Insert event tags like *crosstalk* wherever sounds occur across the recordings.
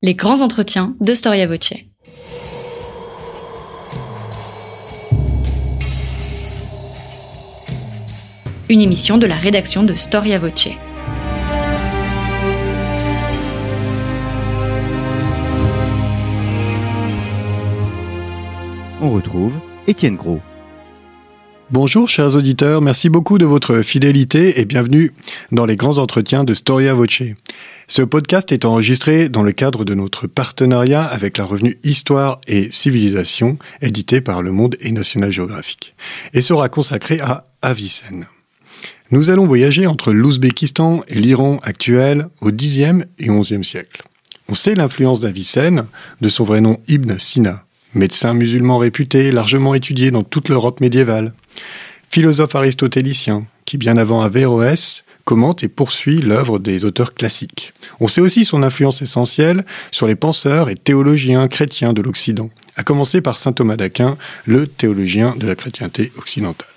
Les grands entretiens de Storia Voce. Une émission de la rédaction de Storia Voce. On retrouve Étienne Gros. Bonjour chers auditeurs, merci beaucoup de votre fidélité et bienvenue dans les grands entretiens de Storia Voce. Ce podcast est enregistré dans le cadre de notre partenariat avec la revue Histoire et Civilisation, édité par Le Monde et National Geographic, et sera consacré à Avicenne. Nous allons voyager entre l'Ouzbékistan et l'Iran actuel au Xe et XIe siècle. On sait l'influence d'Avicenne, de son vrai nom Ibn Sina, médecin musulman réputé, largement étudié dans toute l'Europe médiévale. Philosophe aristotélicien, qui bien avant Averroès commente et poursuit l'œuvre des auteurs classiques. On sait aussi son influence essentielle sur les penseurs et théologiens chrétiens de l'Occident, à commencer par saint Thomas d'Aquin, le théologien de la chrétienté occidentale.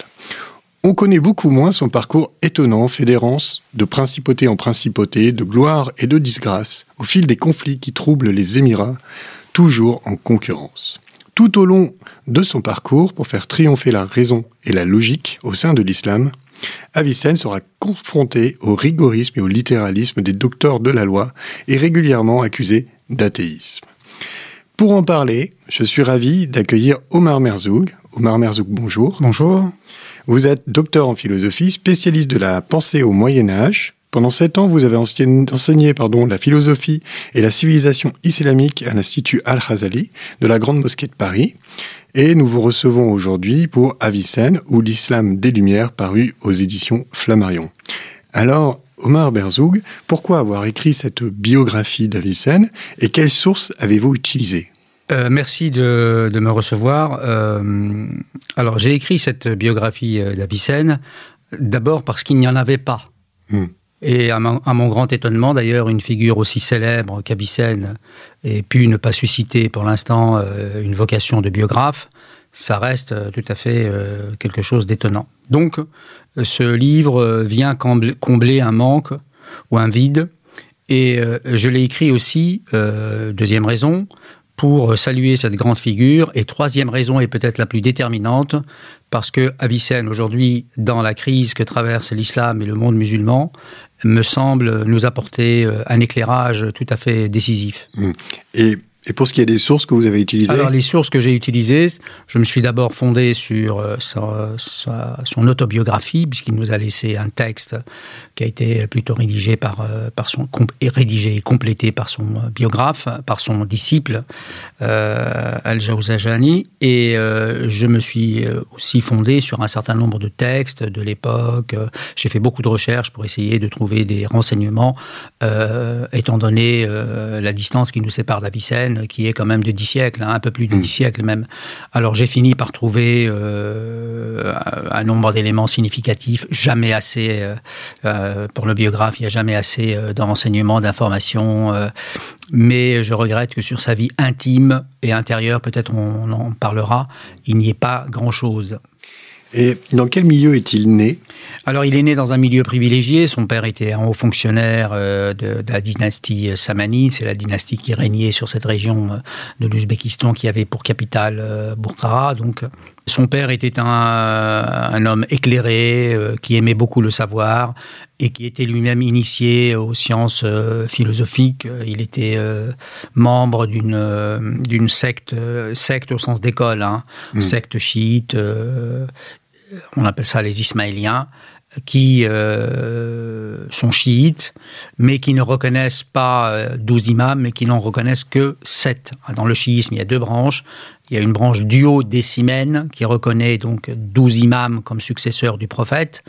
On connaît beaucoup moins son parcours étonnant, fait d'errance, de principauté en principauté, de gloire et de disgrâce, au fil des conflits qui troublent les Émirats, toujours en concurrence. Tout au long de son parcours, pour faire triompher la raison et la logique au sein de l'islam, Avicenne sera confronté au rigorisme et au littéralisme des docteurs de la loi et régulièrement accusé d'athéisme. Pour en parler, je suis ravi d'accueillir Omar Merzoug. Omar Merzoug, bonjour. Bonjour. Vous êtes docteur en philosophie, spécialiste de la pensée au Moyen Âge, pendant sept ans, vous avez enseigné pardon, la philosophie et la civilisation islamique à l'Institut Al-Khazali de la Grande Mosquée de Paris. Et nous vous recevons aujourd'hui pour Avicenne ou l'islam des Lumières paru aux éditions Flammarion. Alors, Omar Berzoug, pourquoi avoir écrit cette biographie d'Avicenne et quelles sources avez-vous utilisées? Euh, merci de, me recevoir. Euh, alors, j'ai écrit cette biographie euh, d'Avicenne d'abord parce qu'il n'y en avait pas. Hmm. Et à mon, grand étonnement, d'ailleurs, une figure aussi célèbre qu'Avicenne ait pu ne pas susciter pour l'instant euh, une vocation de biographe, ça reste euh, tout à fait euh, quelque chose d'étonnant. Donc, ce livre vient combler un manque ou un vide, et je l'ai écrit aussi, deuxième raison, pour saluer cette grande figure. Et troisième raison, et peut-être la plus déterminante, parce que Avicenne, aujourd'hui, dans la crise que traverse l'islam et le monde musulman, me semble nous apporter euh, un éclairage tout à fait décisif. Mmh. Et et pour ce qui est des sources que vous avez utilisées Alors, les sources que j'ai utilisées, je me suis d'abord fondé sur euh, son autobiographie, puisqu'il nous a laissé un texte qui a été plutôt rédigé par, euh, par son, et rédigé et complété par son biographe, par son disciple, euh, Al-Jawzajani. Et euh, je me suis aussi fondé sur un certain nombre de textes de l'époque. J'ai fait beaucoup de recherches pour essayer de trouver des renseignements, étant donné la distance qui nous sépare d'Avicenne qui est quand même de 10 siècles, hein, un peu plus de 10 hmm. siècles même. Alors j'ai fini par trouver euh, un nombre d'éléments significatifs, jamais assez, euh, euh, pour le biographe, il n'y a jamais assez de renseignements, d'informations, mais je regrette que sur sa vie intime et intérieure, peut-être on en parlera, il n'y ait pas grand-chose. Et dans quel milieu est-il né? Alors, il est né dans un milieu privilégié. Son père était un haut fonctionnaire euh, de, la dynastie Samani. C'est la dynastie qui régnait sur cette région euh, de l'Ouzbékistan qui avait pour capitale euh, Bukhara. Donc, son père était un, homme éclairé, qui aimait beaucoup le savoir et qui était lui-même initié aux sciences philosophiques. Il était membre d'une d'une secte, secte au sens d'école, hein, mmh. secte chiite on appelle ça les Ismaéliens, qui euh, sont chiites, mais qui ne reconnaissent pas euh, douze imams, mais qui n'en reconnaissent que sept. Dans le chiisme, il y a deux branches. Il y a une branche duo-décimène qui reconnaît donc douze imams comme successeurs du prophète,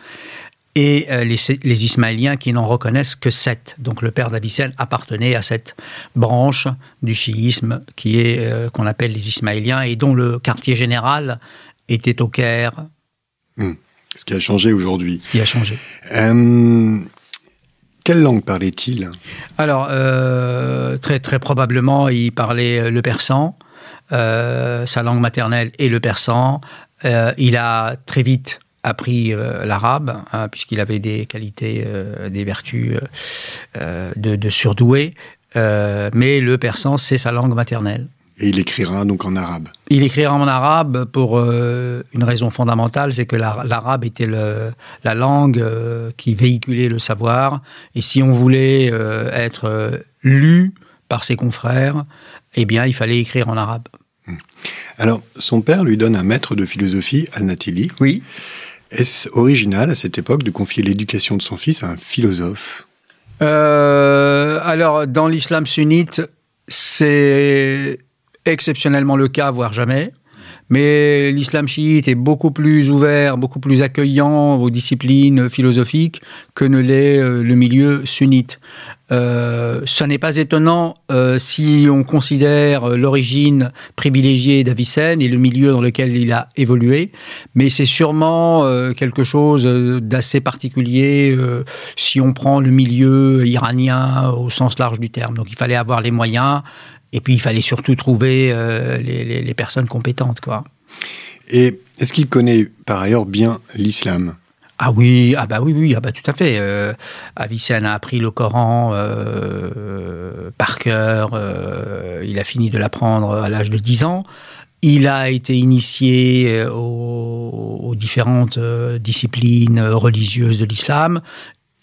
et euh, les, Ismaéliens qui n'en reconnaissent que sept. Donc le père d'Avicenne appartenait à cette branche du chiisme qui est qu'on appelle les Ismaéliens et dont le quartier général était au Caire, Hmm. Ce qui a changé aujourd'hui. Ce qui a changé. Euh, quelle langue parlait-il? Alors, euh, très, très probablement, il parlait le persan. Euh, sa langue maternelle est le persan. il a très vite appris l'arabe, hein, puisqu'il avait des qualités, des vertus de, de, surdoué. mais le persan, c'est sa langue maternelle. Et il écrira donc en arabe. Il écrira en arabe pour une raison fondamentale, c'est que l'arabe était la langue qui véhiculait le savoir. Et si on voulait être lu par ses confrères, eh bien, il fallait écrire en arabe. Hmm. Alors, son père lui donne un maître de philosophie, Al-Natili. Oui. Est-ce original à cette époque de confier l'éducation de son fils à un philosophe? Euh, Alors, dans l'islam sunnite, c'est exceptionnellement le cas, voire jamais. Mais l'islam chiite est beaucoup plus ouvert, beaucoup plus accueillant aux disciplines philosophiques que ne l'est euh, le milieu sunnite. Euh, ce n'est pas étonnant euh, si on considère l'origine privilégiée d'Avicenne et le milieu dans lequel il a évolué, mais c'est sûrement quelque chose d'assez particulier si on prend le milieu iranien au sens large du terme. Donc il fallait avoir les moyens et puis, il fallait surtout trouver euh, les, personnes compétentes. Quoi. Et est-ce qu'il connaît par ailleurs bien l'islam? Ah oui, ah bah oui, oui, ah bah tout à fait. Euh, Avicenne a appris le Coran euh, par cœur. Euh, il a fini de l'apprendre à l'âge de 10 ans. Il a été initié aux, aux différentes disciplines religieuses de l'islam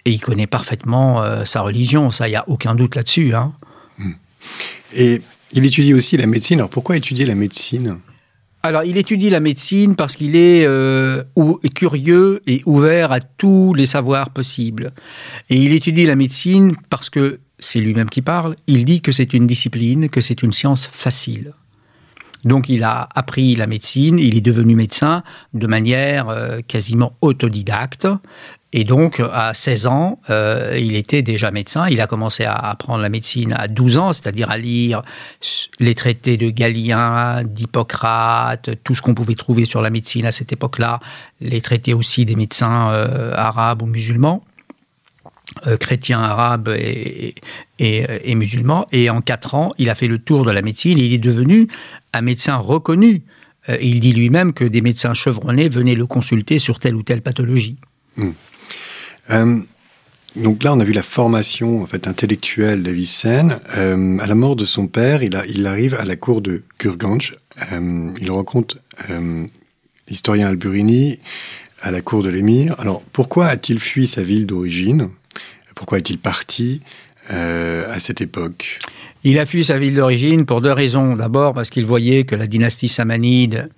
et il connaît parfaitement sa religion. Ça, il n'y a aucun doute là-dessus. Hein. Hmm. Et il étudie aussi la médecine. Alors pourquoi étudier la médecine? Alors, il étudie la médecine parce qu'il est euh, curieux et ouvert à tous les savoirs possibles. Et il étudie la médecine parce que c'est lui-même qui parle. Il dit que c'est une discipline, que c'est une science facile. Donc, il a appris la médecine, il est devenu médecin de manière euh, quasiment autodidacte. Et donc, à 16 ans, euh, il était déjà médecin. Il a commencé à apprendre la médecine à 12 ans, c'est-à-dire à lire les traités de Galien, d'Hippocrate, tout ce qu'on pouvait trouver sur la médecine à cette époque-là, les traités aussi des médecins euh, arabes ou musulmans. Euh, chrétiens, arabes et, musulmans. Et en 4 ans, il a fait le tour de la médecine et il est devenu un médecin reconnu. il dit lui-même que des médecins chevronnés venaient le consulter sur telle ou telle pathologie. Hmm. Euh, donc là, on a vu la formation en fait intellectuelle d'Avicenne. Euh, à la mort de son père, il, arrive à la cour de Gurganj. Euh, il rencontre l'historien Alburini à la cour de l'émir. Alors, pourquoi a-t-il fui sa ville d'origine? Pourquoi est-il parti à cette époque? Il a fui sa ville d'origine pour deux raisons. D'abord, parce qu'il voyait que la dynastie samanide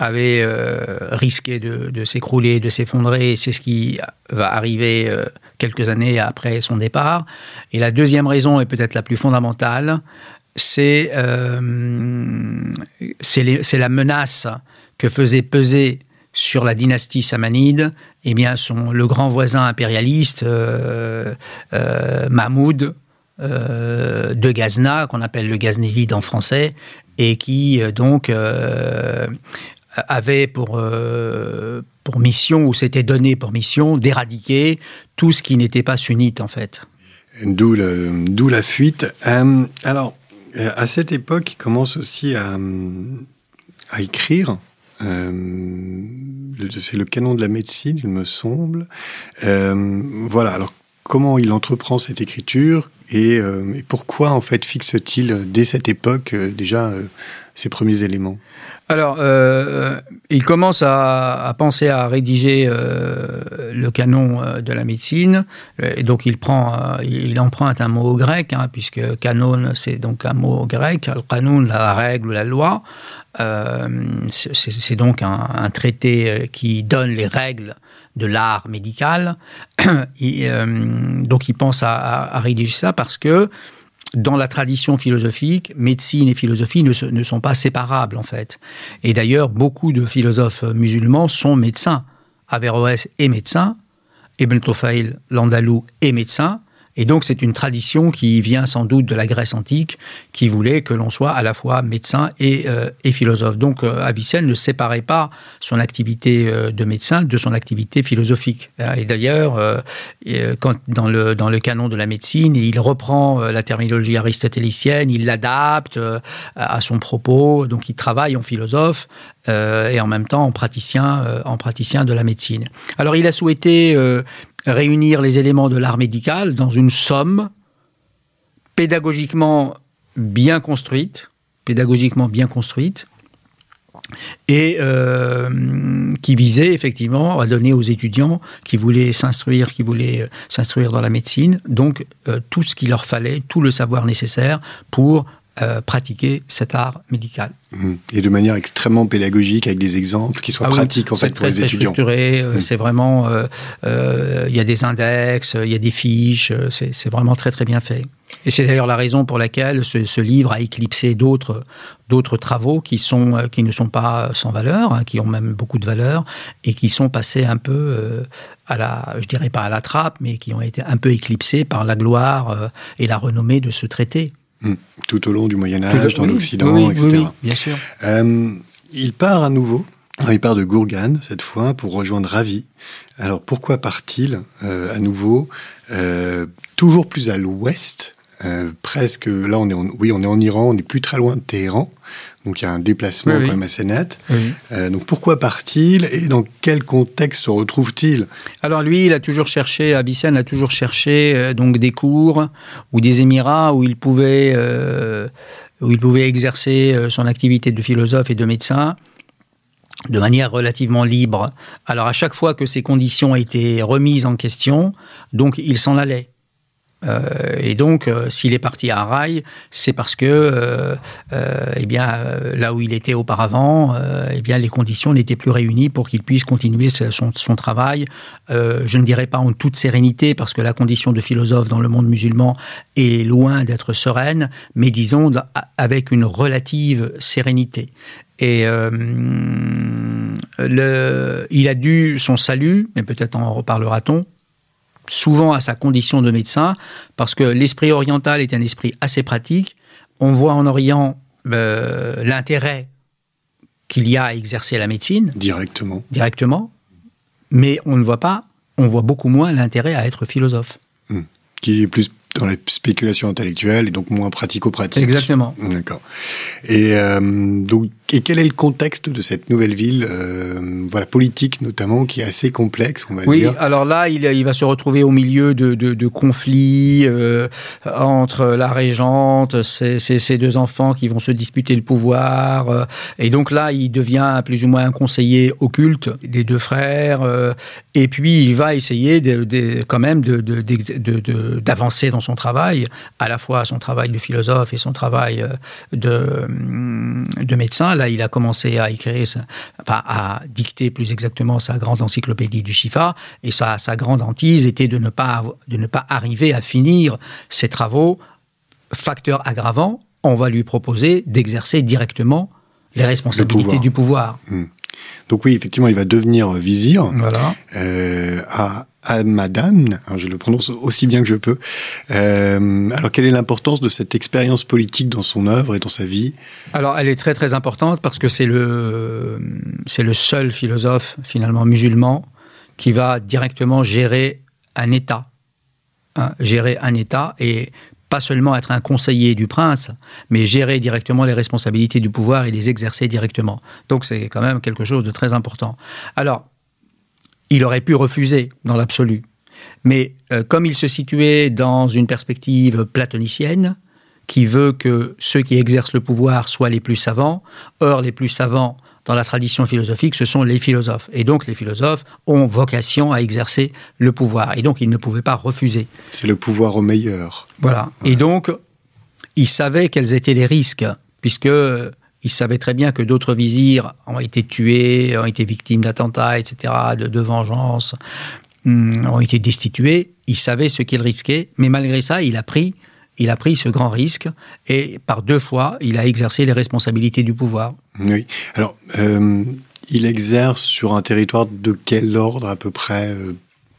avait euh, risqué de, s'écrouler, de s'effondrer. C'est ce qui va arriver euh, quelques années après son départ. Et la deuxième raison, est peut-être la plus fondamentale, c'est euh, la menace que faisait peser sur la dynastie samanide eh bien, son, le grand voisin impérialiste Mahmoud de Ghazna, qu'on appelle le Ghaznevide en français, et qui donc avait pour, euh, pour mission, ou s'était donné pour mission, d'éradiquer tout ce qui n'était pas sunnite, en fait. D'où la fuite. Euh, alors, euh, à cette époque, il commence aussi à, écrire. c'est le canon de la médecine, il me semble. voilà, alors comment il entreprend cette écriture et pourquoi, en fait, fixe-t-il dès cette époque déjà ses premiers éléments? Alors, euh, il commence à, penser à rédiger euh, le canon euh, de la médecine, et donc il prend, il emprunte un mot grec, hein, puisque canon c'est donc un mot grec, le canon, la règle, la loi. c'est donc un, traité qui donne les règles de l'art médical. *coughs* donc il pense à, à, rédiger ça parce que dans la tradition philosophique, médecine et philosophie ne, sont pas séparables en fait. Et d'ailleurs, beaucoup de philosophes musulmans sont médecins. Averroès est médecin, Ibn Tufayl, l'Andalou, est médecin, et donc c'est une tradition qui vient sans doute de la Grèce antique, qui voulait que l'on soit à la fois médecin et, euh, philosophe. Donc euh, Avicenne ne séparait pas son activité euh, de médecin de son activité philosophique. Et d'ailleurs, quand dans le, dans le canon de la médecine, il reprend la terminologie aristotélicienne, il l'adapte à son propos, donc il travaille en philosophe et en même temps en praticien, en praticien de la médecine. Alors il a souhaité réunir les éléments de l'art médical dans une somme pédagogiquement bien construite, pédagogiquement bien construite, et euh, qui visait effectivement à donner aux étudiants qui voulaient s'instruire, qui voulaient euh, s'instruire dans la médecine, donc euh, tout ce qu'il leur fallait, tout le savoir nécessaire pour pratiquer cet art médical. Mmh. Et de manière extrêmement pédagogique, avec des exemples qui soient ah pratiques en fait pour les étudiants. Structuré, mmh. c'est vraiment, il y a des index, il y a des fiches, c'est vraiment très très bien fait. Et c'est d'ailleurs la raison pour laquelle ce, livre a éclipsé d'autres d'autres travaux qui sont euh, qui ne sont pas sans valeur, hein, qui ont même beaucoup de valeur et qui sont passés un peu euh, à la, je dirais pas à la trappe, mais qui ont été un peu éclipsés par la gloire euh, et la renommée de ce traité. Hum. Tout au long du Moyen Âge, dans l'Occident, etc. Oui, bien sûr. il part à nouveau. Il part de Gourgane cette fois pour rejoindre Ravi. Alors pourquoi part-il à nouveau toujours plus à l'ouest euh, presque, là on est en, oui, on est en Iran, on n'est plus très loin de Téhéran, donc il y a un déplacement quand même assez net. Euh, donc pourquoi part-il et dans quel contexte se retrouve-t-il? Alors lui, il a toujours cherché, Avicenne a toujours cherché euh, donc des cours ou des émirats où il pouvait, où il pouvait exercer son activité de philosophe et de médecin de manière relativement libre. Alors à chaque fois que ces conditions étaient remises en question, donc il s'en allait. Euh, et donc, euh, s'il est parti à Rail, c'est parce que, euh, eh bien, là où il était auparavant, eh bien, les conditions n'étaient plus réunies pour qu'il puisse continuer son, travail. je ne dirais pas en toute sérénité, parce que la condition de philosophe dans le monde musulman est loin d'être sereine, mais disons avec une relative sérénité. Et le, il a dû son salut, mais peut-être en reparlera-t-on, souvent à sa condition de médecin, parce que l'esprit oriental est un esprit assez pratique. On voit en Orient euh, l'intérêt qu'il y a à exercer la médecine. Directement. Directement. Mais on ne voit pas, on voit beaucoup moins l'intérêt à être philosophe. Hmm. Qui est plus dans la spéculation intellectuelle et donc moins pratico-pratique. Exactement. D'accord. Et euh, donc, et quel est le contexte de cette nouvelle ville, euh, voilà politique notamment, qui est assez complexe, on va dire. Oui, alors là, il, il, va se retrouver au milieu de, de, de conflits euh, entre la régente, ses, ses, deux enfants qui vont se disputer le pouvoir, euh, et donc là, il devient plus ou moins un conseiller occulte des deux frères, et puis il va essayer de, quand même d'avancer dans son travail, à la fois son travail de philosophe et son travail de, de médecin. Là, il a commencé à écrire, enfin, à dicter plus exactement sa grande encyclopédie du Shifa, et sa, sa grande hantise était de ne, pas, de ne pas arriver à finir ses travaux. Facteur aggravant, on va lui proposer d'exercer directement les responsabilités du pouvoir. Hum. Donc oui, effectivement, il va devenir vizir voilà. euh, à Hamadan, je le prononce aussi bien que je peux. Euh, alors, quelle est l'importance de cette expérience politique dans son œuvre et dans sa vie? Alors, elle est très très importante parce que c'est le c'est le seul philosophe finalement musulman qui va directement gérer un État, hein, gérer un État et pas seulement être un conseiller du prince, mais gérer directement les responsabilités du pouvoir et les exercer directement. Donc c'est quand même quelque chose de très important. Alors, il aurait pu refuser dans l'absolu. Mais euh, comme il se situait dans une perspective platonicienne, qui veut que ceux qui exercent le pouvoir soient les plus savants, or les plus savants dans la tradition philosophique, ce sont les philosophes. Et donc les philosophes ont vocation à exercer le pouvoir. Et donc ils ne pouvaient pas refuser. C'est le pouvoir au meilleur. Voilà. Et donc, ils savaient quels étaient les risques, puisque il savait très bien que d'autres vizirs ont été tués, ont été victimes d'attentats, etc., de, de vengeance, hum, ont été destitués. Il savait ce qu'il risquait, mais malgré ça, il a pris, il a pris ce grand risque et par deux fois, il a exercé les responsabilités du pouvoir. Oui. Alors, euh, il exerce sur un territoire de quel ordre à peu près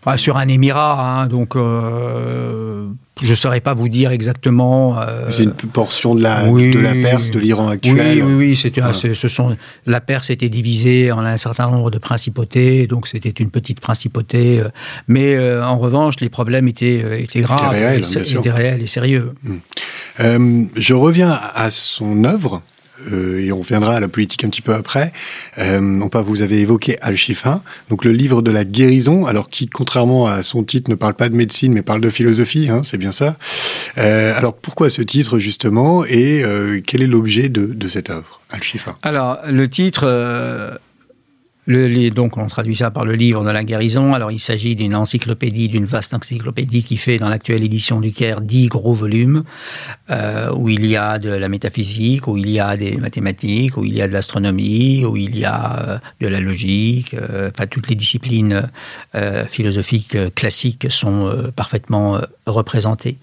euh, sur un émirat, hein, donc euh, je ne saurais pas vous dire exactement. Euh, c'est une portion de la, de la Perse, de l'Iran actuel. Oui, oui, oui. ce sont, la Perse était divisée en un certain nombre de principautés, donc c'était une petite principauté. Euh, mais en revanche, les problèmes étaient, étaient graves, étaient réels, étaient réels et sérieux. Hmm. je reviens à son œuvre. Euh, et on reviendra à la politique un petit peu après. Euh, pas, vous avez évoqué Al-Shifa, donc le livre de la guérison, alors qui, contrairement à son titre, ne parle pas de médecine, mais parle de philosophie, hein, c'est bien ça. Euh, alors pourquoi ce titre justement, et euh, quel est l'objet de, de cette œuvre, Al-Shifa? Alors le titre donc, on traduit ça par le livre de la guérison. Alors, il s'agit d'une encyclopédie, d'une vaste encyclopédie qui fait, dans l'actuelle édition du Caire, dix gros volumes, euh, où il y a de la métaphysique, où il y a des mathématiques, où il y a de l'astronomie, où il y a euh, de la logique. Euh, enfin, toutes les disciplines philosophiques classiques sont parfaitement représentées.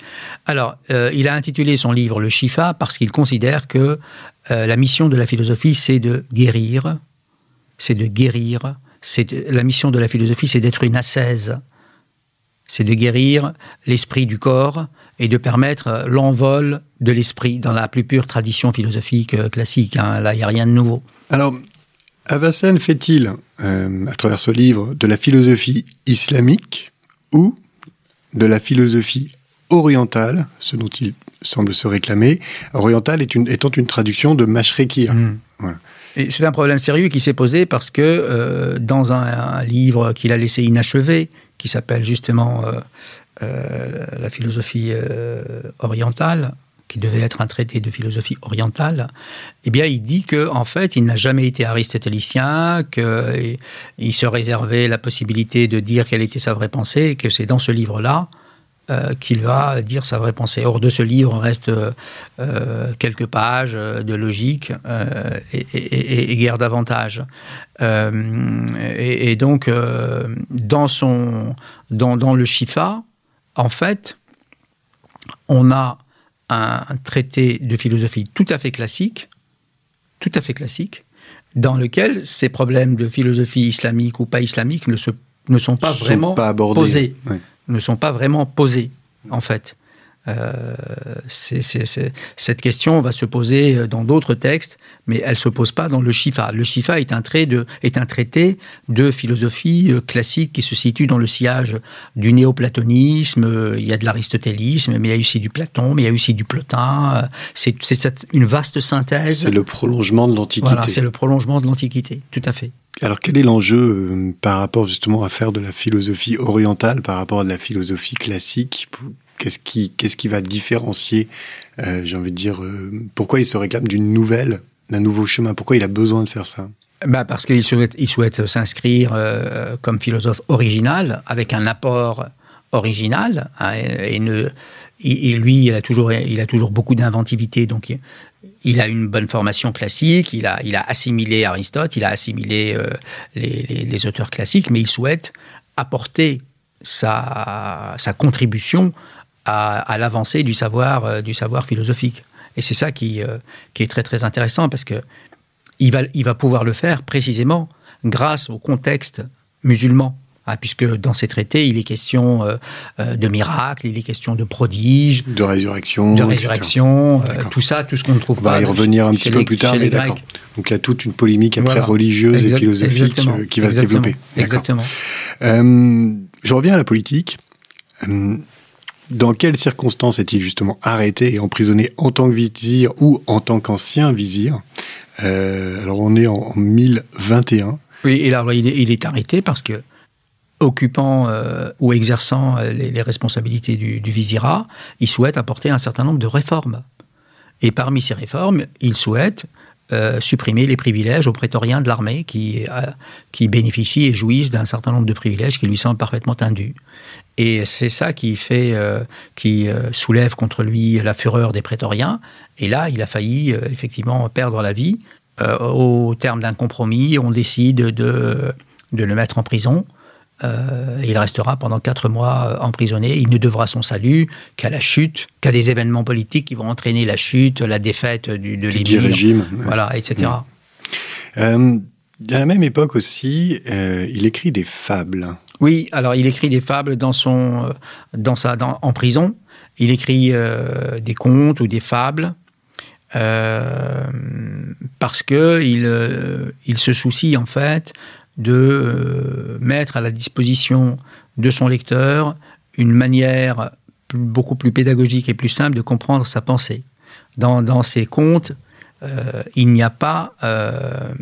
Alors, il a intitulé son livre Le Shifa parce qu'il considère que la mission de la philosophie, c'est de guérir, c'est de guérir. C'est la mission de la philosophie, c'est d'être une ascèse. C'est de guérir l'esprit du corps et de permettre l'envol de l'esprit dans la plus pure tradition philosophique euh, classique. Hein. Là, il n'y a rien de nouveau. Alors, Avassen fait-il, euh, à travers ce livre, de la philosophie islamique ou de la philosophie orientale, ce dont il semble se réclamer, orientale est une, étant une traduction de Mashrekia. Mm. Voilà. Et c'est un problème sérieux qui s'est posé parce que euh, dans un, un livre qu'il a laissé inachevé, qui s'appelle justement euh, euh, La philosophie orientale, qui devait être un traité de philosophie orientale, eh bien, il dit que en fait, il n'a jamais été aristotélicien, qu'il se réservait la possibilité de dire quelle était sa vraie pensée, et que c'est dans ce livre-là euh, qu'il va dire sa vraie pensée. Hors de ce livre reste euh, quelques pages de logique euh, et, et, et, guère davantage. Euh, et, donc, euh, dans, son, dans, dans le Shifa, en fait, on a un, un traité de philosophie tout à fait classique, tout à fait classique, dans lequel ces problèmes de philosophie islamique ou pas islamique ne, se, ne sont pas Sont vraiment pas abordés. posés. Ne sont pas vraiment posées, en fait. Euh, cette question va se poser dans d'autres textes, mais elle ne se pose pas dans le Shifa. Le Shifa est un, trait de, est un traité de philosophie euh, classique qui se situe dans le sillage du néoplatonisme. Euh, Il y a de l'aristotélisme, mais il y a aussi du Platon, mais il y a aussi du Plotin. Euh, C'est une vaste synthèse. C'est le prolongement de l'Antiquité. Voilà, c'est le prolongement de l'Antiquité, tout à fait. Alors quel est l'enjeu euh, par rapport justement à faire de la philosophie orientale par rapport à de la philosophie classique? Qu'est-ce qui, qu'est-ce qui va différencier, euh, j'ai envie de dire, euh, pourquoi il se réclame d'une nouvelle, d'un nouveau chemin? Pourquoi il a besoin de faire ça? Bah parce qu'il souhaite, il souhaite s'inscrire comme philosophe original, avec un apport original. hein, et, ne, lui, il a toujours, il a toujours beaucoup d'inventivité, donc il, a une bonne formation classique, il a, il a assimilé Aristote, il a assimilé euh, les, auteurs classiques, mais il souhaite apporter sa, contribution à, l'avancée du savoir, euh, du savoir philosophique. Et c'est ça qui, euh, qui est très très intéressant parce que il va, il va pouvoir le faire précisément grâce au contexte musulman. Hein, puisque dans ces traités, il est question euh, euh, de miracles, il est question de prodiges, De résurrection de résurrection, euh, tout ça, tout ce qu'on ne trouve On va pas y revenir un petit peu les- plus tard, mais d'accord. Donc il y a toute une polémique après Voilà. religieuse et philosophique euh, qui va exactement, se développer. Exactement. Je reviens à la politique. Dans quelles circonstances est-il justement arrêté et emprisonné en tant que vizir ou en tant qu'ancien vizir? Alors on est en, en 1021. Oui, et là, il est, il est arrêté parce que, occupant euh, ou exerçant euh, les, responsabilités du, du vizirat, il souhaite apporter un certain nombre de réformes. Et parmi ces réformes, il souhaite euh, supprimer les privilèges aux prétoriens de l'armée qui, bénéficient et jouissent d'un certain nombre de privilèges qui lui semblent parfaitement indus. Et c'est ça qui fait, qui soulève contre lui la fureur des prétoriens. Et là, il a failli effectivement perdre la vie. Au terme d'un compromis, on décide de, de le mettre en prison. Euh, il restera pendant quatre mois euh, emprisonné. Il ne devra son salut qu'à la chute, qu'à des événements politiques qui vont entraîner la chute, la défaite du, de du régime. voilà, etc. Euh, à la même époque aussi, euh, il écrit des fables. Oui, alors il écrit des fables dans son, dans sa, dans- en prison. Il écrit des contes ou des fables parce que il, il se soucie en fait de euh, mettre à la disposition de son lecteur une manière beaucoup plus pédagogique et plus simple de comprendre sa pensée. Dans, dans ses contes, euh, il n'y a pas euh,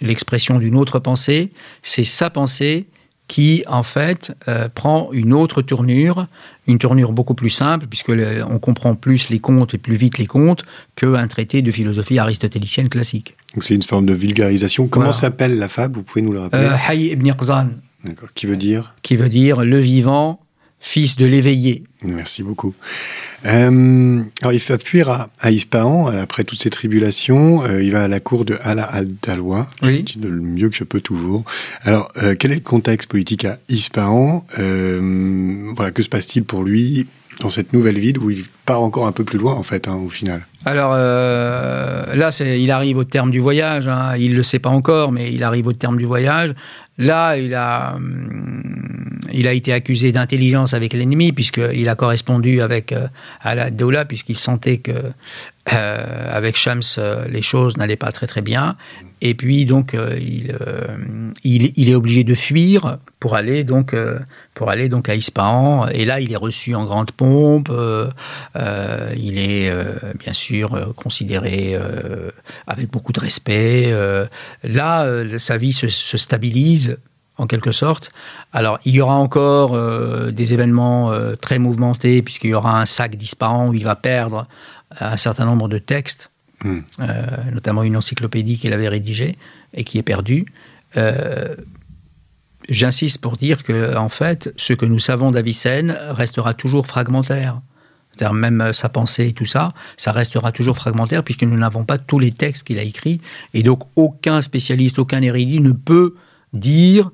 l'expression d'une autre pensée, c'est sa pensée qui, en fait, prend une autre tournure, une tournure beaucoup plus simple, puisque on comprend plus les contes et plus vite les contes qu'un traité de philosophie aristotélicienne classique. Donc c'est une forme de vulgarisation. Comment Voilà. s'appelle la fable? Vous pouvez nous le rappeler? Euh, Hayy ibn Iqzan, D'accord. Qui veut dire? Qui veut dire le vivant, fils de l'éveillé. Merci beaucoup. Euh, alors, il va fuir à, à Ispahan après toutes ces tribulations. Euh, il va à la cour de Ala al-Dalwa. Oui. Le mieux que je peux toujours. Alors, euh, quel est le contexte politique à Ispahan? Euh, Voilà, que se passe-t-il pour lui dans cette nouvelle ville où il part encore un peu plus loin, en fait, hein, au final? Alors euh, là, il arrive au terme du voyage. hein. Il ne le sait pas encore, mais il arrive au terme du voyage. Là, il a, hum, il a été accusé d'intelligence avec l'ennemi, puisqu'il a correspondu avec euh, puisqu'il sentait que euh, avec Shams, euh, les choses n'allaient pas très très bien. Et puis, donc, euh, il, euh, il, est obligé de fuir pour aller donc, euh, pour aller donc à Ispahan. Et là, il est reçu en grande pompe. il est bien sûr considéré avec beaucoup de respect. là, sa vie se, se stabilise en quelque sorte. Alors, il y aura encore des événements très mouvementés, puisqu'il y aura un sac d'Ispahan où il va perdre un certain nombre de textes, Hmm. euh, notamment une encyclopédie qu'il avait rédigée et qui est perdue. Euh, J'insiste pour dire que, en fait, ce que nous savons d'Avicenne restera toujours fragmentaire. C'est-à-dire même euh, sa pensée et tout ça, ça restera toujours fragmentaire puisque nous n'avons pas tous les textes qu'il a écrits. Et donc aucun spécialiste, aucun érudit ne peut dire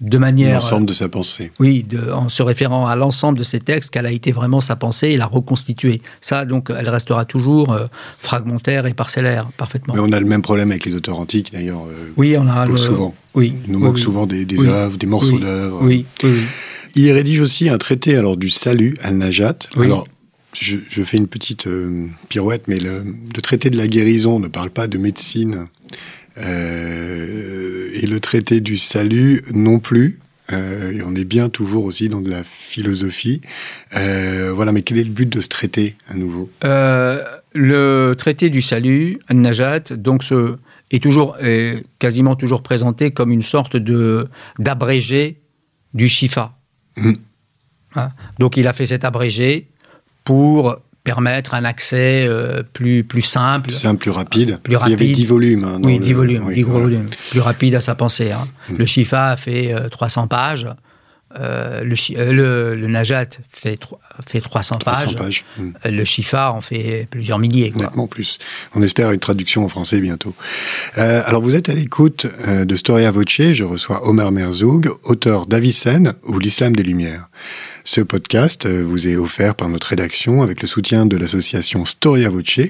de manière... L'ensemble de sa pensée. Oui, de- en se référant à l'ensemble de ces textes, quelle a été vraiment sa pensée et la reconstituer. Ça, donc, elle restera toujours euh, fragmentaire et parcellaire, parfaitement. Mais on a le même problème avec les auteurs antiques, d'ailleurs. euh, Oui, on a... le- souvent. Oui. Il nous oui, manque oui. souvent des, des Oui. œuvres, des morceaux d'œuvres. Oui. Il rédige aussi un traité alors du salut al-Najat. Oui. Alors, je, je fais une petite euh, pirouette, mais le, le traité de la guérison ne parle pas de médecine. Euh, et le traité du salut non plus. Euh, et on est bien toujours aussi dans de la philosophie. Euh, voilà, mais quel est le but de ce traité à nouveau? Le traité du salut, Najat, donc ce, est toujours, est quasiment toujours présenté comme une sorte de d'abrégé du Shifa. Mm. Hein? Donc il a fait cet abrégé pour permettre un accès euh, plus, plus simple. Plus simple, plus rapide. Plus Il y avait rapide. 10 volumes. hein, Oui, le- 10 volumes, oui, 10 gros voilà. volumes. Plus rapide à sa pensée. hein. Mm. Le Shifa a fait euh, 300 pages. Euh, le, euh, le, le Najat fait, fait 300 300 pages. pages. Mm. Euh, Le Shifa en fait plusieurs milliers. Quoi. Nettement plus. On espère une traduction en français bientôt. Euh, alors vous êtes à l'écoute de Storia Voce. Je reçois Omar Merzoug, auteur d'Avicenne ou l'Islam des Lumières. Ce podcast euh, vous est offert par notre rédaction avec le soutien de l'association Storia Voce.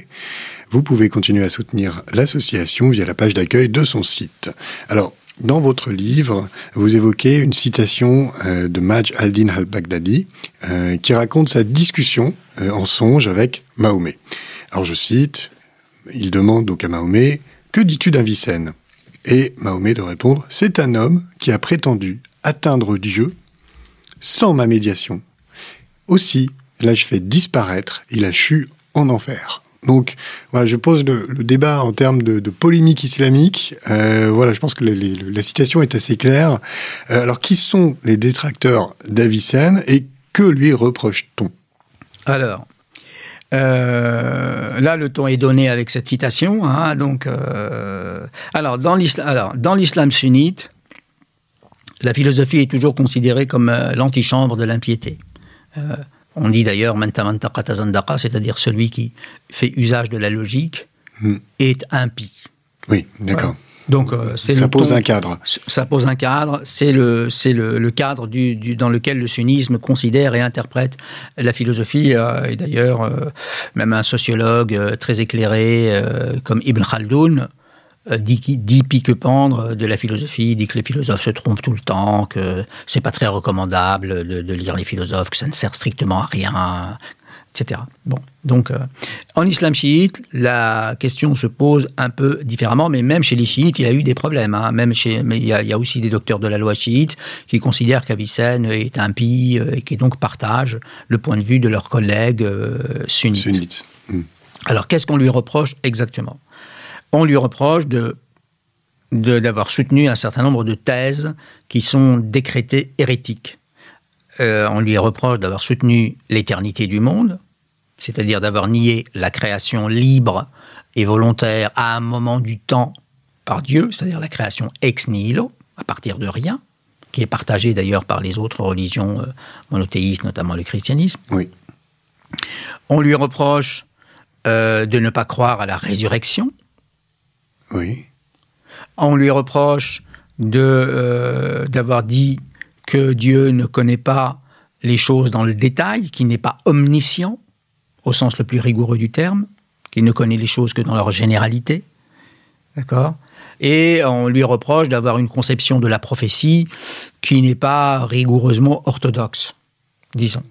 Vous pouvez continuer à soutenir l'association via la page d'accueil de son site. Alors, dans votre livre, vous évoquez une citation euh, de Maj al-Din al-Baghdadi euh, qui raconte sa discussion en songe avec Mahomet. Alors je cite, il demande donc à Mahomet, que dis-tu d'Avicenne Et Mahomet de répondre, c'est un homme qui a prétendu atteindre Dieu sans ma médiation. Aussi, l'ai-je fait disparaître, il a chu en enfer. Donc, voilà, je pose le, débat en termes de, polémique islamique. Euh, voilà, je pense que la citation est assez claire. Euh, alors, qui sont les détracteurs d'Avicenne et que lui reproche-t-on? Alors, euh, là, le ton est donné avec cette citation. hein, donc, alors, dans l'islam sunnite, la philosophie est toujours considérée comme euh, l'antichambre de l'impiété. Euh, on dit d'ailleurs c'est-à-dire celui qui fait usage de la logique Hmm. est impie. Oui, d'accord. Donc, euh, Ça pose ton- un cadre. ça pose un cadre, c'est le, c'est le, le cadre du, du- dans lequel le sunnisme considère et interprète la philosophie. euh, et d'ailleurs, euh, même un sociologue très éclairé comme Ibn Khaldoun euh, dit, qui- dit pique-pendre de la philosophie, dit que les philosophes se trompent tout le temps, que c'est pas très recommandable de, de lire les philosophes, que ça ne sert strictement à rien, etc. Bon, donc euh, en islam chiite, la question se pose un peu différemment, mais même chez les chiites, il y a eu des problèmes. hein. Même chez, mais il y, a, il y a aussi des docteurs de la loi chiite qui considèrent qu'Avicenne est impie euh, et qui donc partagent le point de vue de leurs collègues euh, sunnites. Sunnite. Hmm. Alors, qu'est-ce qu'on lui reproche exactement? On lui reproche de d'avoir soutenu un certain nombre de thèses qui sont décrétées hérétiques. Euh, on lui reproche d'avoir soutenu l'éternité du monde, c'est-à-dire d'avoir nié la création libre et volontaire à un moment du temps par Dieu, c'est-à-dire la création ex nihilo, à partir de rien, qui est partagée d'ailleurs par les autres religions euh, monothéistes, notamment le christianisme. Oui. On lui reproche euh, de ne pas croire à la résurrection. Oui. On lui reproche euh, d'avoir dit que Dieu ne connaît pas les choses dans le détail, qu'il n'est pas omniscient, au sens le plus rigoureux du terme, qu'il ne connaît les choses que dans leur généralité. D'accord? Et on lui reproche d'avoir une conception de la prophétie qui n'est pas rigoureusement orthodoxe, disons.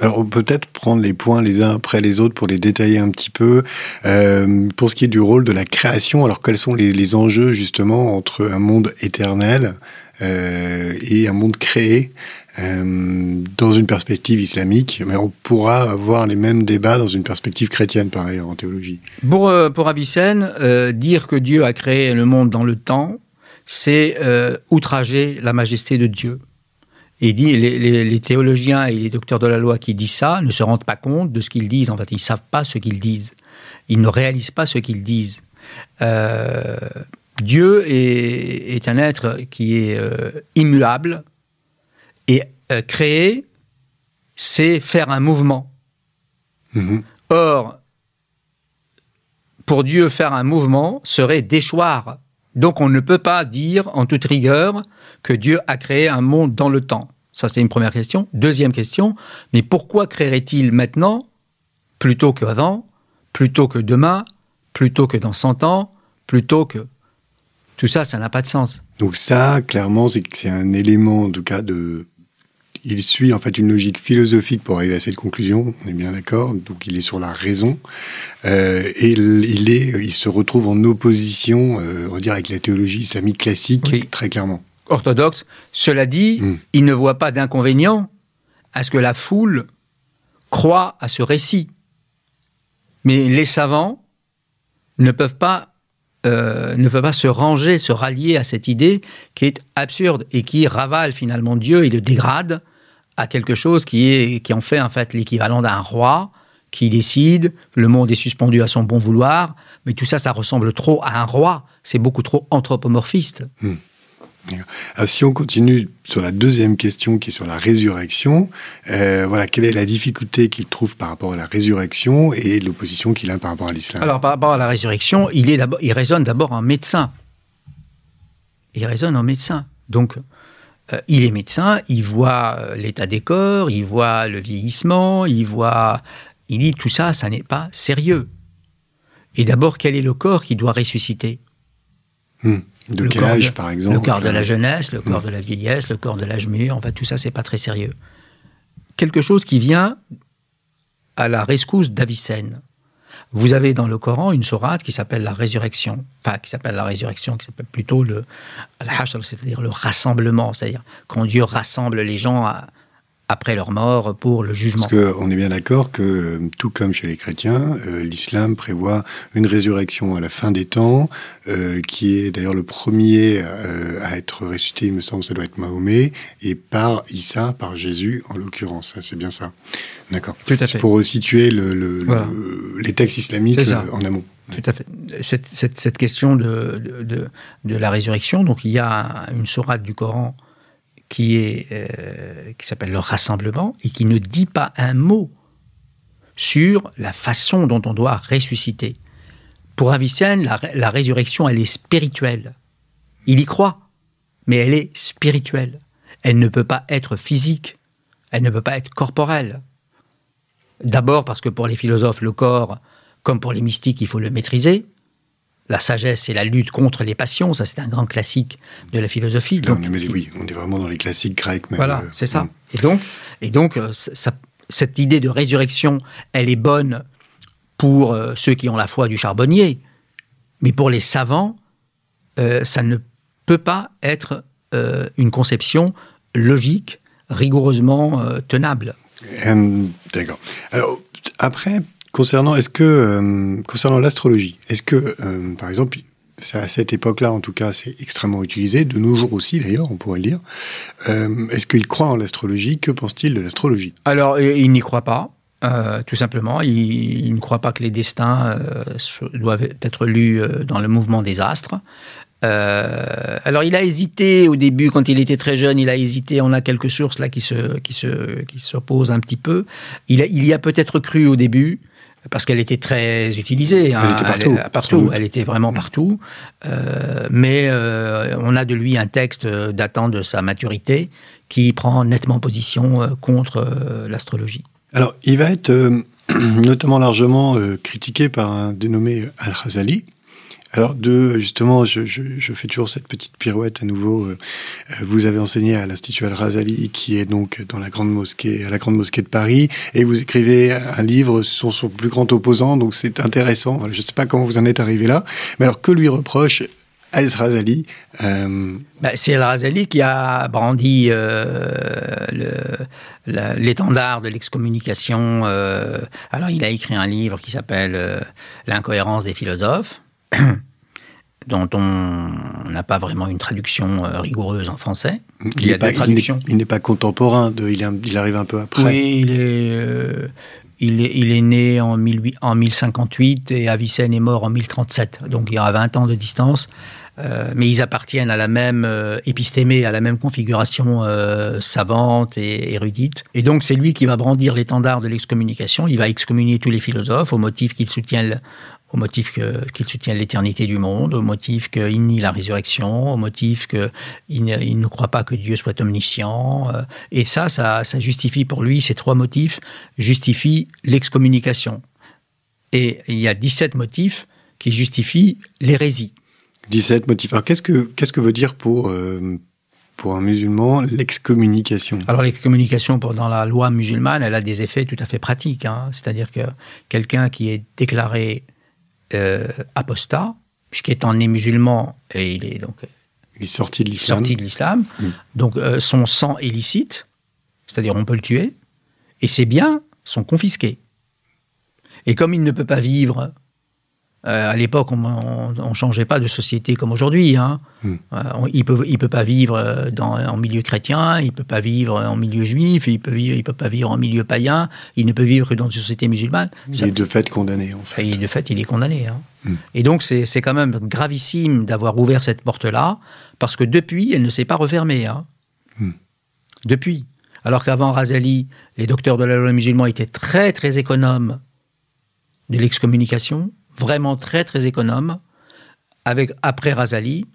Alors, peut peut-être prendre les points les uns après les autres pour les détailler un petit peu. Euh, pour ce qui est du rôle de la création, alors quels sont les, enjeux justement entre un monde éternel euh, et un monde créé euh, dans une perspective islamique? Mais on pourra avoir les mêmes débats dans une perspective chrétienne, par ailleurs, en théologie. Pour, euh, pour Avicenne, euh, dire que Dieu a créé le monde dans le temps, c'est euh, outrager la majesté de Dieu. Et dit, les, les- les théologiens et les docteurs de la loi qui disent ça ne se rendent pas compte de ce qu'ils disent. En fait, ils ne savent pas ce qu'ils disent. Ils ne réalisent pas ce qu'ils disent. Euh, Dieu est, est un être qui est euh, immuable et euh, créer, c'est faire un mouvement. Mhm. Or, pour Dieu, faire un mouvement serait déchoir. Donc on ne peut pas dire en toute rigueur que Dieu a créé un monde dans le temps. Ça, c'est une première question. Deuxième question, mais pourquoi créerait-il maintenant plutôt qu'avant, plutôt que demain, plutôt que dans 100 ans, plutôt que... Tout ça, ça n'a pas de sens. Donc ça, clairement, c'est un élément, en tout cas, de... Il suit en fait une logique philosophique pour arriver à cette conclusion, on est bien d'accord. Donc il est sur la raison euh, et il, il est, il se retrouve en opposition, euh, on va dire, avec la théologie islamique classique, Oui. très clairement. orthodoxe. Cela dit, Mm. il ne voit pas d'inconvénient à ce que la foule croit à ce récit. Mais les savants ne peuvent pas, euh, ne peuvent pas se ranger, se rallier à cette idée qui est absurde et qui ravale finalement Dieu et le dégrade à quelque chose qui, est, qui en fait en fait l'équivalent d'un roi qui décide, le monde est suspendu à son bon vouloir, mais tout ça, ça ressemble trop à un roi, c'est beaucoup trop anthropomorphiste. Alors, si on continue sur la deuxième question qui est sur la résurrection, euh, voilà, quelle est la difficulté qu'il trouve par rapport à la résurrection et l'opposition qu'il a par rapport à l'islam? Alors, par rapport à la résurrection, il, est d'abord- il raisonne d'abord en médecin. Il raisonne en médecin. Donc, euh, il est médecin, il voit euh, l'état des corps, il voit le vieillissement, il voit. Il dit tout ça, ça n'est pas sérieux. Et d'abord, quel est le corps qui doit ressusciter? Hmm. De Le quel corps âge, de- par exemple? Le corps de la jeunesse, le corps de la vieillesse, le corps de l'âge mûr, enfin tout ça, c'est pas très sérieux. Quelque chose qui vient à la rescousse d'Avicenne. Vous avez dans le Coran une sourate qui s'appelle la résurrection, enfin qui s'appelle la résurrection, qui s'appelle plutôt le c'est-à-dire le rassemblement, c'est-à-dire quand Dieu rassemble les gens à- après leur mort pour le jugement. Parce qu'on est bien d'accord que, tout comme chez les chrétiens, euh, l'islam prévoit une résurrection à la fin des temps, euh, qui est d'ailleurs le premier euh, à être ressuscité, il me semble, ça doit être Mahomet, et par Issa, par Jésus, en l'occurrence. C'est bien ça. D'accord. Tout à C'est pour situer le, le- Voilà. le- les textes islamiques en amont. Tout à fait. Cette, cette- cette question de- de la résurrection, donc il y a une sourate du Coran qui est euh, qui s'appelle le rassemblement et qui ne dit pas un mot sur la façon dont on doit ressusciter. Pour Avicenne, la, la résurrection, elle est spirituelle. Il y croit, mais elle est spirituelle. Elle ne peut pas être physique. Elle ne peut pas être corporelle. D'abord parce que pour les philosophes, le corps, comme pour les mystiques, il faut le maîtriser. La sagesse, c'est la lutte contre les passions. Ça, c'est un grand classique de la philosophie. Là, Donc, on est, oui, on est vraiment dans les classiques grecs. Même, voilà, euh, c'est ça. hmm. Et donc, et donc euh, ça- cette idée de résurrection, elle est bonne pour euh, ceux qui ont la foi du charbonnier, mais pour les savants, euh, ça ne peut pas être euh, une conception logique, rigoureusement euh, tenable. D'accord. Alors, après, concernant, est-ce que, euh, concernant l'astrologie, est-ce que, euh, par exemple, à cette époque-là, en tout cas, c'est extrêmement utilisé, de nos jours aussi d'ailleurs, on pourrait le dire. Euh, est-ce qu'il croit en l'astrologie? Que pense-t-il de l'astrologie? Alors, il n'y croit pas. tout simplement, il, ne croit pas que les destins doivent être lus dans le mouvement des astres. Alors il a hésité au début, quand il était très jeune, il a hésité. On a quelques sources là qui se qui se qui s'opposent un petit peu. Il y a peut-être cru au début parce qu'elle était très utilisée. Hein. Elle était partout. Elle, partout. Elle était vraiment partout. Euh, mais euh, on a de lui un texte datant de sa maturité qui prend nettement position contre l'astrologie. Alors, il va être *clears throat* notamment largement critiqué par un dénommé Al-Khazali, alors, de, justement, je, fais toujours cette petite pirouette à nouveau. Euh, vous avez enseigné à l'Institut Al-Razali, qui est donc dans la grande mosquée, à la grande mosquée de Paris, et vous écrivez un livre sur son plus grand opposant, donc c'est intéressant. Je ne sais pas comment vous en êtes arrivé là, mais alors que lui reproche Al-Razali euh... Bah, c'est Al-Razali qui a brandi euh, l'étendard de l'excommunication. Euh, alors, il a écrit un livre qui s'appelle L'incohérence des philosophes *clears throat* dont on n'a pas vraiment une traduction euh, rigoureuse en français. Il, n'est pas, pas, contemporain, de, il, il, arrive un peu après. Oui, il est, euh, il est, il est né en, 18, en 1058 et Avicenne est mort en 1037. Donc il y a 20 ans de distance. Euh, mais ils appartiennent à la même épistémée, à la même configuration savante et érudite. Et donc c'est lui qui va brandir l'étendard de l'excommunication. Il va excommunier tous les philosophes au motif qu'ils soutiennent au motif qu'il soutient l'éternité du monde, au motif qu'il nie la résurrection, au motif qu'il ne, il ne croit pas que Dieu soit omniscient. Euh, et ça, ça, justifie pour lui, ces trois motifs justifient l'excommunication. Et il y a 17 motifs qui justifient l'hérésie. 17 motifs. Alors qu'est-ce que, qu'est-ce que veut dire pour, euh, pour un musulman l'excommunication? Alors l'excommunication dans la loi musulmane, elle a des effets tout à fait pratiques. Hein. C'est-à-dire que quelqu'un qui est déclaré euh, apostat, puisqu'étant né musulman, et il est donc il est sorti de l'islam. Sorti de l'islam. Mm. Donc euh, son sang est licite, c'est-à-dire on peut le tuer, et ses biens sont confisqués. Et comme il ne peut pas vivre euh, à l'époque, on ne changeait pas de société comme aujourd'hui. Hein. Hmm. Euh, il ne peut, il peut pas vivre euh, dans, en milieu chrétien, il ne peut pas vivre en milieu juif, il ne peut, il peut pas vivre en milieu païen, il ne peut vivre que dans une société musulmane. Il est de fait condamné, en fait. de fait, il est condamné. Hein. Hmm. Et donc, c'est quand même gravissime d'avoir ouvert cette porte-là, parce que depuis, elle ne s'est pas refermée. Hein. Hmm. Depuis. Alors qu'avant Razali, les docteurs de la loi musulmane étaient très, très économes de l'excommunication vraiment très très économe. Avec après Razali,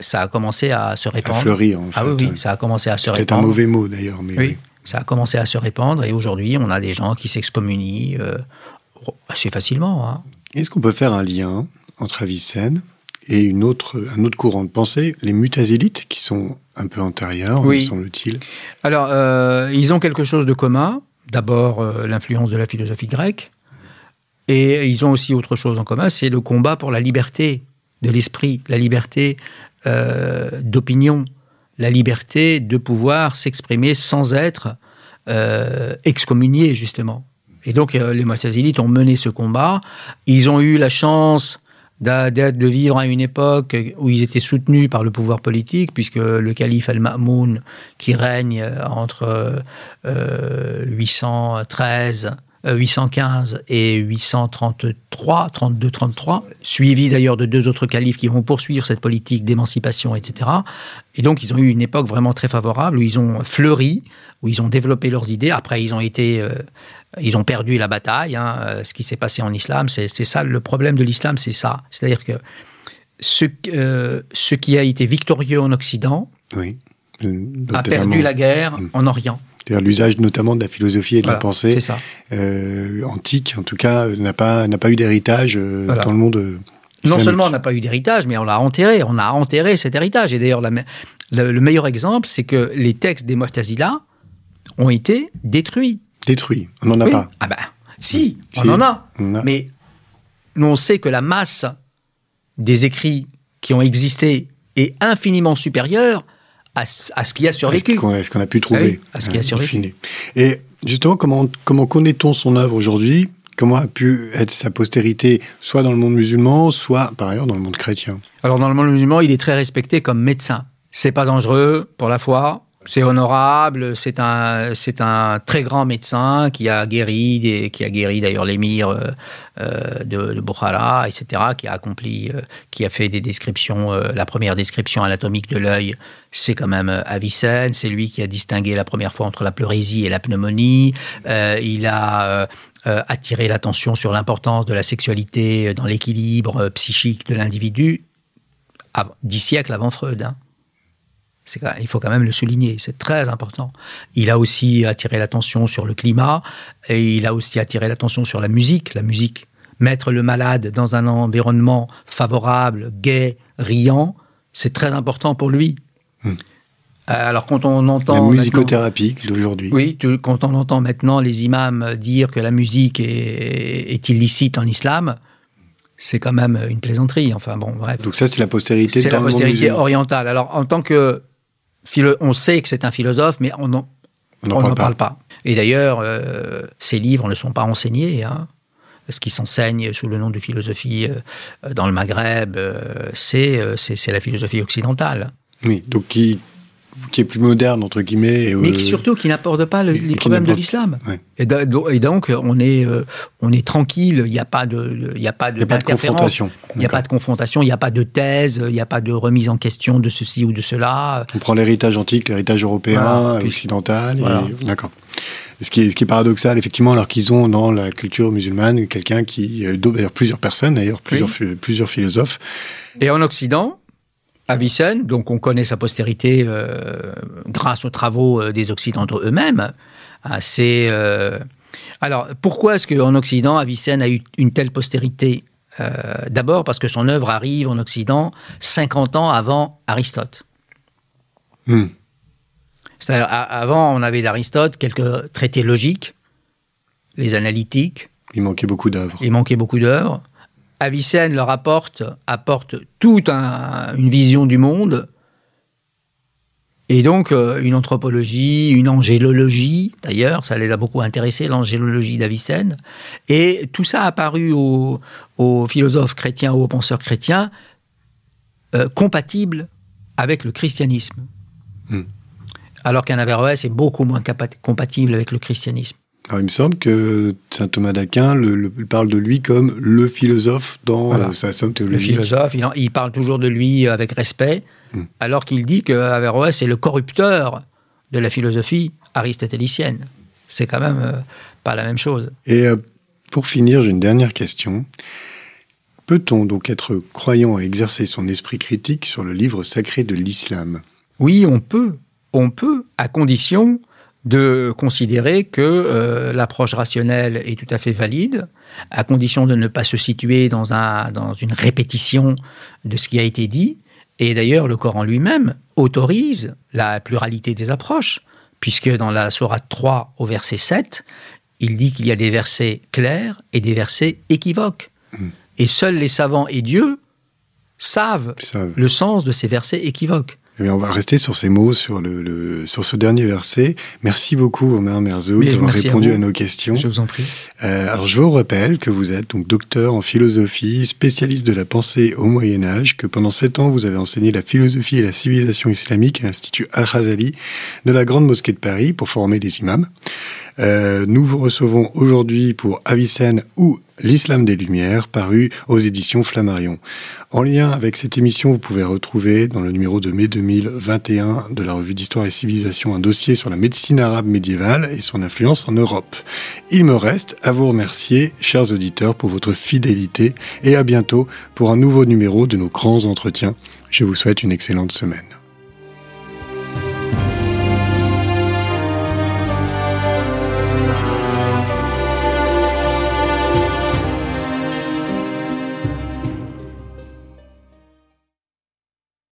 ça a commencé à se répandre. À fleurir, en fait. Ah oui, oui, ça a commencé à se répandre. C'est un mauvais mot d'ailleurs, mais oui, Ça a commencé à se répandre et aujourd'hui, on a des gens qui s'excommunient euh, assez facilement. Hein. Est-ce qu'on peut faire un lien entre Avicenne et une autre, un autre courant de pensée, les mutazilites, qui sont un peu antérieurs, me semble-t-il? Alors, euh, ils ont quelque chose de commun. D'abord, euh, l'influence de la philosophie grecque, et ils ont aussi autre chose en commun, c'est le combat pour la liberté de l'esprit, la liberté euh, d'opinion, la liberté de pouvoir s'exprimer sans être euh, excommunié, justement. Et donc, euh, les Mu'tazilites ont mené ce combat. Ils ont eu la chance de vivre à une époque où ils étaient soutenus par le pouvoir politique, puisque le calife Al-Ma'moun, qui règne entre 813 815 euh, et 833, 32, 33, suivis d'ailleurs de deux autres califes qui vont poursuivre cette politique d'émancipation, etc. Et donc, ils ont eu une époque vraiment très favorable où ils ont fleuri, où ils ont développé leurs idées. Après, ils ont été, euh, ils ont perdu la bataille. Hein, euh, ce qui s'est passé en islam, c'est ça le problème de l'islam, c'est ça. C'est-à-dire que ce, ce, qui a été victorieux en Occident a perdu la guerre mm. en Orient. C'est-à-dire l'usage notamment de la philosophie et de la pensée euh, antique, en tout cas, n'a pas, n'a pas eu d'héritage euh, dans le monde. Euh, non seulement on n'a pas eu d'héritage, mais on l'a enterré. On a enterré cet héritage. Et d'ailleurs, le meilleur exemple, c'est que les textes des Mu'tazila ont été détruits. Détruits. On n'en a pas. Ah ben, si, on, en a. Mais nous, on sait que la masse des écrits qui ont existé est infiniment supérieure à, ce qui a survécu. À ce qu'on a pu trouver. à ce qui a survécu. Et justement, comment, comment connaît-on son œuvre aujourd'hui? Comment a pu être sa postérité, soit dans le monde musulman, soit par ailleurs dans le monde chrétien? Alors dans le monde musulman, il est très respecté comme médecin. C'est pas dangereux pour la foi, c'est honorable, c'est un, c'est un très grand médecin qui a guéri, qui a guéri d'ailleurs l'émir euh, euh, de, de Bukhara, etc., qui a accompli, euh, qui a fait des descriptions, la première description anatomique de l'œil, c'est quand même Avicenne, c'est lui qui a distingué la première fois entre la pleurésie et la pneumonie, il a attiré l'attention sur l'importance de la sexualité dans l'équilibre psychique de l'individu, dix siècles avant Freud. Hein il faut quand même le souligner, c'est très important. Il a aussi attiré l'attention sur le climat et il a aussi attiré l'attention sur la musique. La musique, mettre le malade dans un environnement favorable, gai, riant, c'est très important pour lui. Hmm. Euh, alors quand on entend... La musicothérapie d'aujourd'hui. Oui, quand on entend maintenant les imams dire que la musique est, est illicite en islam, c'est quand même une plaisanterie. Enfin bon, bref. Donc ça, c'est la postérité. C'est la postérité orientale. Alors en tant que on sait que c'est un philosophe, mais on n'en parle, pas. Et d'ailleurs, euh, ses livres ne sont pas enseignés. Hein. Ce qui s'enseigne sous le nom de philosophie euh, dans le Maghreb, euh, c'est la philosophie occidentale. Oui, donc qui, qui est plus moderne entre guillemets. Et, Mais surtout qui n'apporte pas les problèmes de l'islam. Et, donc on est euh, on est tranquille. Il n'y a pas de il y a pas de, confrontation. Il n'y a pas de confrontation. Il n'y a pas de thèse. Il n'y a pas de remise en question de ceci ou de cela. On prend l'héritage antique, l'héritage européen, occidental. D'accord. Ce qui, est, ce qui est paradoxal, effectivement, alors qu'ils ont dans la culture musulmane quelqu'un qui, euh, d'ailleurs plusieurs personnes, d'ailleurs plusieurs, plusieurs philosophes. Et en Occident, Avicenne, donc on connaît sa postérité euh, grâce aux travaux euh, des Occidentaux eux-mêmes. Euh, alors pourquoi est-ce qu'en Occident Avicenne a eu une telle postérité D'abord parce que son œuvre arrive en Occident 50 ans avant Aristote. Hmm. C'est-à-dire avant on avait d'Aristote quelques traités logiques, les analytiques. Il manquait beaucoup d'œuvres. Il manquait beaucoup d'œuvres. Avicenne leur apporte, apporte toute une vision du monde, et donc euh, une anthropologie, une angélologie, d'ailleurs, ça les a beaucoup intéressés, l'angélologie d'Avicenne, et tout ça a apparu aux, philosophes chrétiens, aux penseurs chrétiens, euh, compatible avec le christianisme. Hmm. Alors qu'un Averroès est beaucoup moins compatible avec le christianisme. Alors, il me semble que saint Thomas d'Aquin le, parle de lui comme le philosophe dans euh, sa somme théologique. Le philosophe, il, parle toujours de lui avec respect, hmm. alors qu'il dit que Averroès est le corrupteur de la philosophie aristotélicienne. C'est quand même euh, pas la même chose. Et euh, pour finir, j'ai une dernière question. Peut-on donc être croyant et exercer son esprit critique sur le livre sacré de l'islam? Oui, on peut. On peut, à condition de considérer que euh, l'approche rationnelle est tout à fait valide, à condition de ne pas se situer dans, un, dans une répétition de ce qui a été dit. Et d'ailleurs, le Coran lui-même autorise la pluralité des approches, puisque dans la Sourate 3 au verset 7, il dit qu'il y a des versets clairs et des versets équivoques. Hmm. Et seuls les savants et Dieu savent le sens de ces versets équivoques. Eh on va rester sur ces mots, sur, le, sur ce dernier verset. Merci beaucoup, Omer Merzou, d'avoir répondu à, nos questions. Je vous en prie. Euh, alors, je vous rappelle que vous êtes donc docteur en philosophie, spécialiste de la pensée au Moyen Âge, que pendant sept ans, vous avez enseigné la philosophie et la civilisation islamique à l'Institut Al-Khazali de la Grande Mosquée de Paris pour former des imams. Euh, nous vous recevons aujourd'hui pour Avicenne ou L'Islam des Lumières, paru aux éditions Flammarion. En lien avec cette émission, vous pouvez retrouver dans le numéro de mai 2021 de la revue d'Histoire et Civilisation un dossier sur la médecine arabe médiévale et son influence en Europe. Il me reste à vous remercier, chers auditeurs, pour votre fidélité et à bientôt pour un nouveau numéro de nos grands entretiens. Je vous souhaite une excellente semaine.